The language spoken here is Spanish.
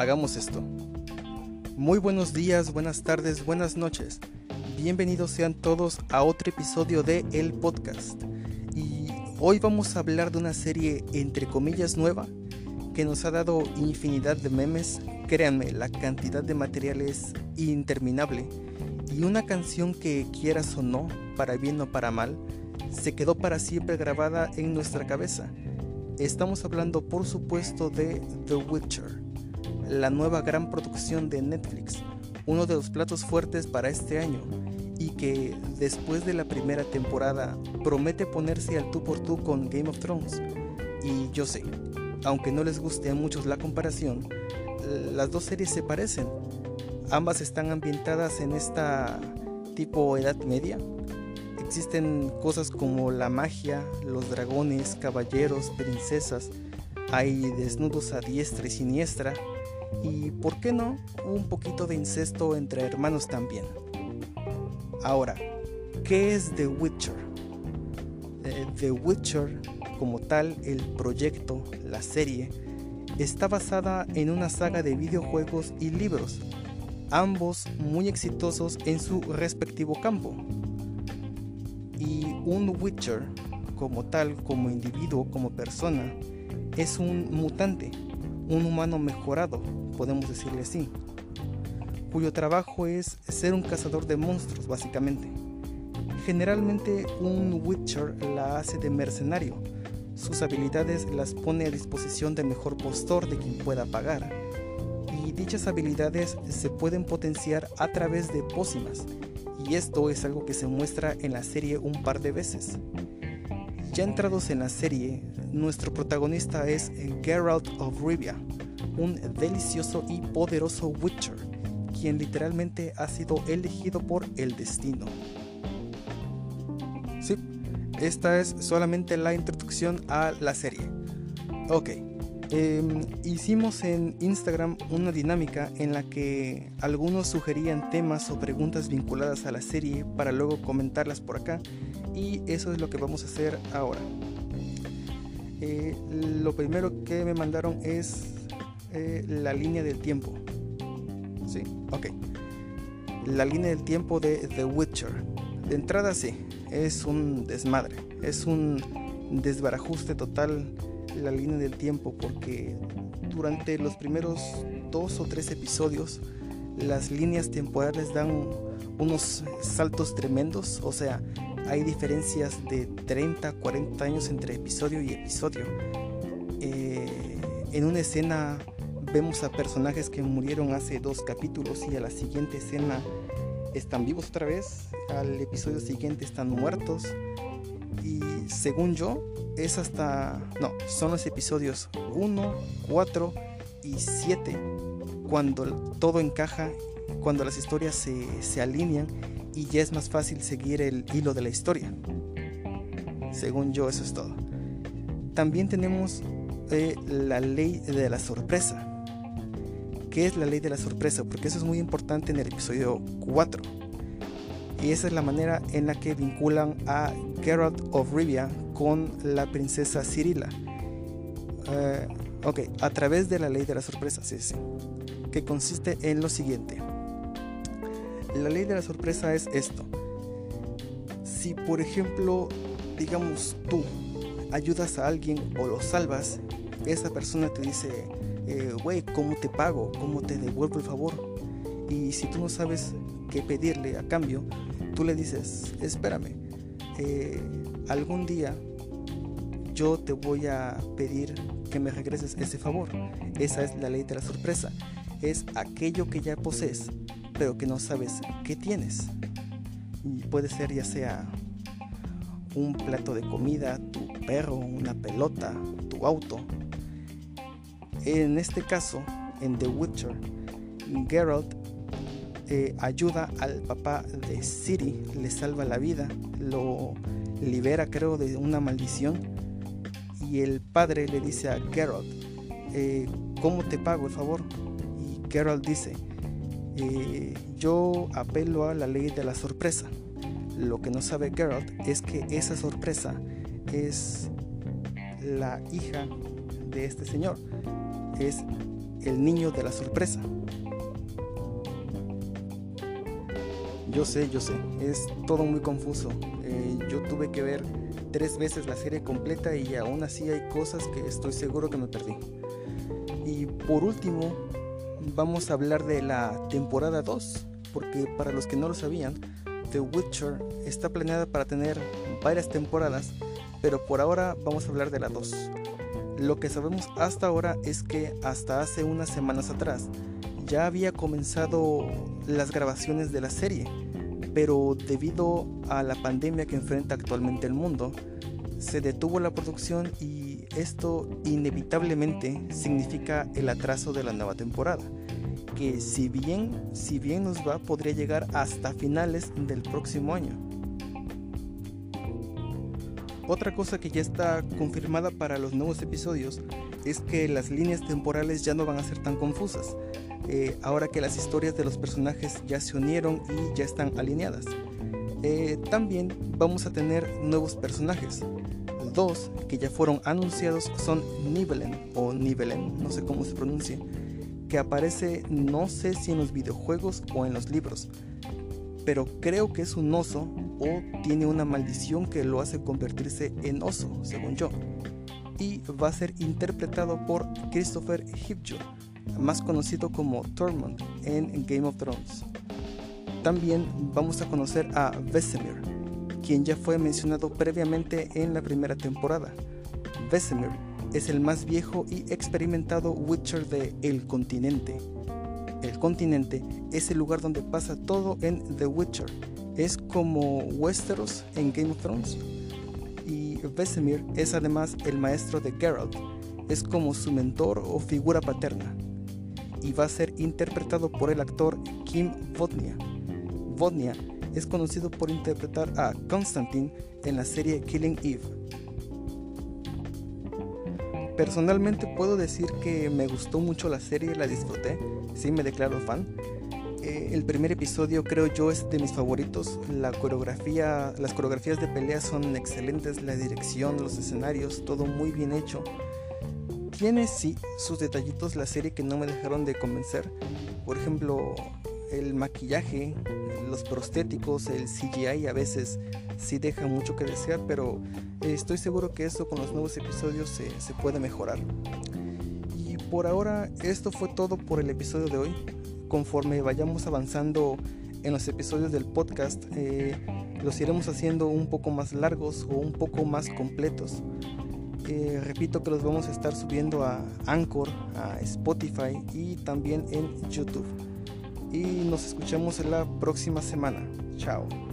hagamos esto. Muy buenos días, buenas tardes, buenas noches. Bienvenidos sean todos a otro episodio de El Podcast. Y hoy vamos a hablar de una serie entre comillas nueva que nos ha dado infinidad de memes. Créanme, la cantidad de material es interminable. Y una canción que quieras o no, para bien o para mal, se quedó para siempre grabada en nuestra cabeza. Estamos hablando por supuesto de The Witcher la nueva gran producción de Netflix, uno de los platos fuertes para este año y que después de la primera temporada promete ponerse al tú por tú con Game of Thrones. Y yo sé, aunque no les guste a muchos la comparación, las dos series se parecen. Ambas están ambientadas en esta tipo Edad Media. Existen cosas como la magia, los dragones, caballeros, princesas, hay desnudos a diestra y siniestra, y, ¿por qué no?, un poquito de incesto entre hermanos también. Ahora, ¿qué es The Witcher? Eh, The Witcher, como tal, el proyecto, la serie, está basada en una saga de videojuegos y libros, ambos muy exitosos en su respectivo campo. Y un Witcher, como tal, como individuo, como persona, es un mutante, un humano mejorado, podemos decirle así, cuyo trabajo es ser un cazador de monstruos básicamente. Generalmente un Witcher la hace de mercenario, sus habilidades las pone a disposición del mejor postor de quien pueda pagar, y dichas habilidades se pueden potenciar a través de pócimas, y esto es algo que se muestra en la serie un par de veces. Ya entrados en la serie, nuestro protagonista es Geralt of Rivia, un delicioso y poderoso Witcher, quien literalmente ha sido elegido por el destino. Sí, esta es solamente la introducción a la serie. Ok, em, hicimos en Instagram una dinámica en la que algunos sugerían temas o preguntas vinculadas a la serie para luego comentarlas por acá y eso es lo que vamos a hacer ahora. Eh, lo primero que me mandaron es eh, la línea del tiempo. Sí, ok. La línea del tiempo de The Witcher. De entrada sí, es un desmadre, es un desbarajuste total la línea del tiempo porque durante los primeros dos o tres episodios las líneas temporales dan unos saltos tremendos, o sea, hay diferencias de 30, 40 años entre episodio y episodio. Eh, en una escena vemos a personajes que murieron hace dos capítulos y a la siguiente escena están vivos otra vez, al episodio siguiente están muertos y según yo es hasta, no, son los episodios 1, 4 y 7 cuando todo encaja, cuando las historias se, se alinean y ya es más fácil seguir el hilo de la historia. Según yo, eso es todo. También tenemos eh, la ley de la sorpresa. ¿Qué es la ley de la sorpresa? Porque eso es muy importante en el episodio 4. Y esa es la manera en la que vinculan a Geralt of Rivia con la princesa Cirila. Eh, ok, a través de la ley de la sorpresa, sí, sí. Que consiste en lo siguiente la ley de la sorpresa es esto. Si por ejemplo, digamos tú, ayudas a alguien o lo salvas, esa persona te dice, eh, güey, ¿cómo te pago? ¿Cómo te devuelvo el favor? Y si tú no sabes qué pedirle a cambio, tú le dices, espérame, eh, algún día yo te voy a pedir que me regreses ese favor. Esa es la ley de la sorpresa. Es aquello que ya posees pero que no sabes qué tienes. Puede ser ya sea un plato de comida, tu perro, una pelota, tu auto. En este caso, en The Witcher, Geralt eh, ayuda al papá de Ciri, le salva la vida, lo libera creo de una maldición y el padre le dice a Geralt, eh, ¿cómo te pago el favor? Y Geralt dice, eh, yo apelo a la ley de la sorpresa. Lo que no sabe Geralt es que esa sorpresa es la hija de este señor. Es El niño de la sorpresa. Yo sé, yo sé, es todo muy confuso. Eh, yo tuve que ver tres veces la serie completa y aún así hay cosas que estoy seguro que me perdí. Y por último, vamos a hablar de la temporada 2, porque para los que no lo sabían, The Witcher está planeada para tener varias temporadas, pero por ahora vamos a hablar de la 2. Lo que sabemos hasta ahora es que hasta hace unas semanas atrás ya había comenzado las grabaciones de la serie, pero debido a la pandemia que enfrenta actualmente el mundo, se detuvo la producción y esto inevitablemente significa el atraso de la nueva temporada que si bien, si bien nos va, podría llegar hasta finales del próximo año. Otra cosa que ya está confirmada para los nuevos episodios es que las líneas temporales ya no van a ser tan confusas, eh, ahora que las historias de los personajes ya se unieron y ya están alineadas. Eh, también vamos a tener nuevos personajes. Dos que ya fueron anunciados son Nibelen o Nibelen, no sé cómo se pronuncia, que aparece no sé si en los videojuegos o en los libros, pero creo que es un oso o tiene una maldición que lo hace convertirse en oso, según yo. Y va a ser interpretado por Christopher Hipjoe, más conocido como Tormund en Game of Thrones. También vamos a conocer a Vesemir, quien ya fue mencionado previamente en la primera temporada. Vesemir es el más viejo y experimentado Witcher de El Continente. El continente es el lugar donde pasa todo en The Witcher. Es como Westeros en Game of Thrones. Y Vesemir es además el maestro de Geralt. Es como su mentor o figura paterna. Y va a ser interpretado por el actor Kim Vodnia. Vodnia es conocido por interpretar a Constantine en la serie Killing Eve. Personalmente puedo decir que me gustó mucho la serie, la disfruté, sí me declaro fan. Eh, el primer episodio creo yo es de mis favoritos. La coreografía, las coreografías de pelea son excelentes, la dirección, los escenarios, todo muy bien hecho. Tiene sí sus detallitos la serie que no me dejaron de convencer. Por ejemplo, el maquillaje, los prostéticos, el CGI a veces sí deja mucho que desear, pero estoy seguro que eso con los nuevos episodios se, puede mejorar. Y por ahora esto fue todo por el episodio de hoy. Conforme vayamos avanzando en los episodios del podcast, eh, los iremos haciendo un poco más largos o un poco más completos. Eh, repito que los vamos a estar subiendo a Anchor, a Spotify y también en YouTube y nos escuchamos en la próxima semana. Chao.